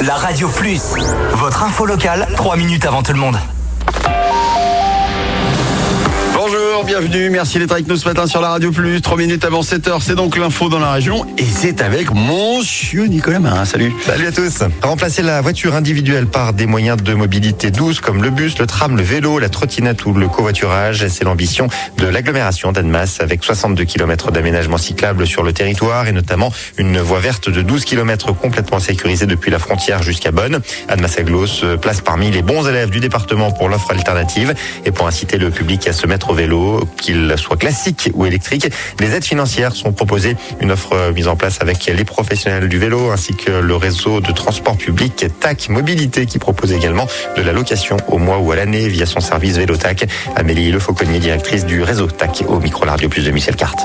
la Radio Plus. Votre info locale, 3 minutes avant tout le monde. Bienvenue, merci d'être avec nous ce matin sur la Radio Plus. 3 minutes avant 7h, c'est donc l'info dans la région et c'est avec Monsieur Nicolas Marin. Salut. Salut à tous. Remplacer la voiture individuelle par des moyens de mobilité douce comme le bus, le tram, le vélo, la trottinette ou le covoiturage, c'est l'ambition de l'agglomération d'Annemasse avec 62 km d'aménagement cyclable sur le territoire et notamment une voie verte de 12 km complètement sécurisée depuis la frontière jusqu'à Bonn. Annemasse Aglo se place parmi les bons élèves du département pour l'offre alternative et pour inciter le public à se mettre au vélo, qu'il soit classique ou électrique. Les aides financières sont proposées, une offre mise en place avec les professionnels du vélo ainsi que le réseau de transport public TAC Mobilité qui propose également de la location au mois ou à l'année via son service Vélo TAC. Amélie Le Fauconnier, directrice du réseau TAC au micro Radio Plus de Michel Carte.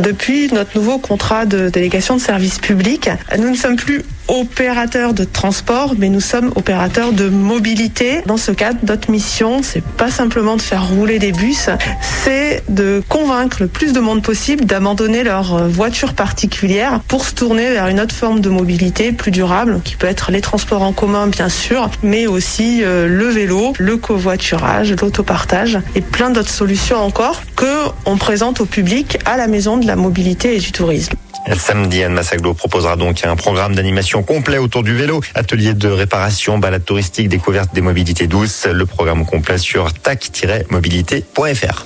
Depuis notre nouveau contrat de délégation de service public, nous ne sommes plus opérateurs de transport, mais nous sommes opérateurs de mobilité. Dans ce cadre, notre mission, c'est pas simplement de faire rouler des bus, c'est de convaincre le plus de monde possible d'abandonner leur voiture particulière pour se tourner vers une autre forme de mobilité plus durable, qui peut être les transports en commun, bien sûr, mais aussi euh, le vélo, le covoiturage, l'autopartage et plein d'autres solutions encore que on présente au public à la maison de la mobilité et du tourisme. Samedi, Anne Massaglo proposera donc un programme d'animation complet autour du vélo, atelier de réparation, balade touristique, découverte des mobilités douces. Le programme complet sur tac-mobilité.fr.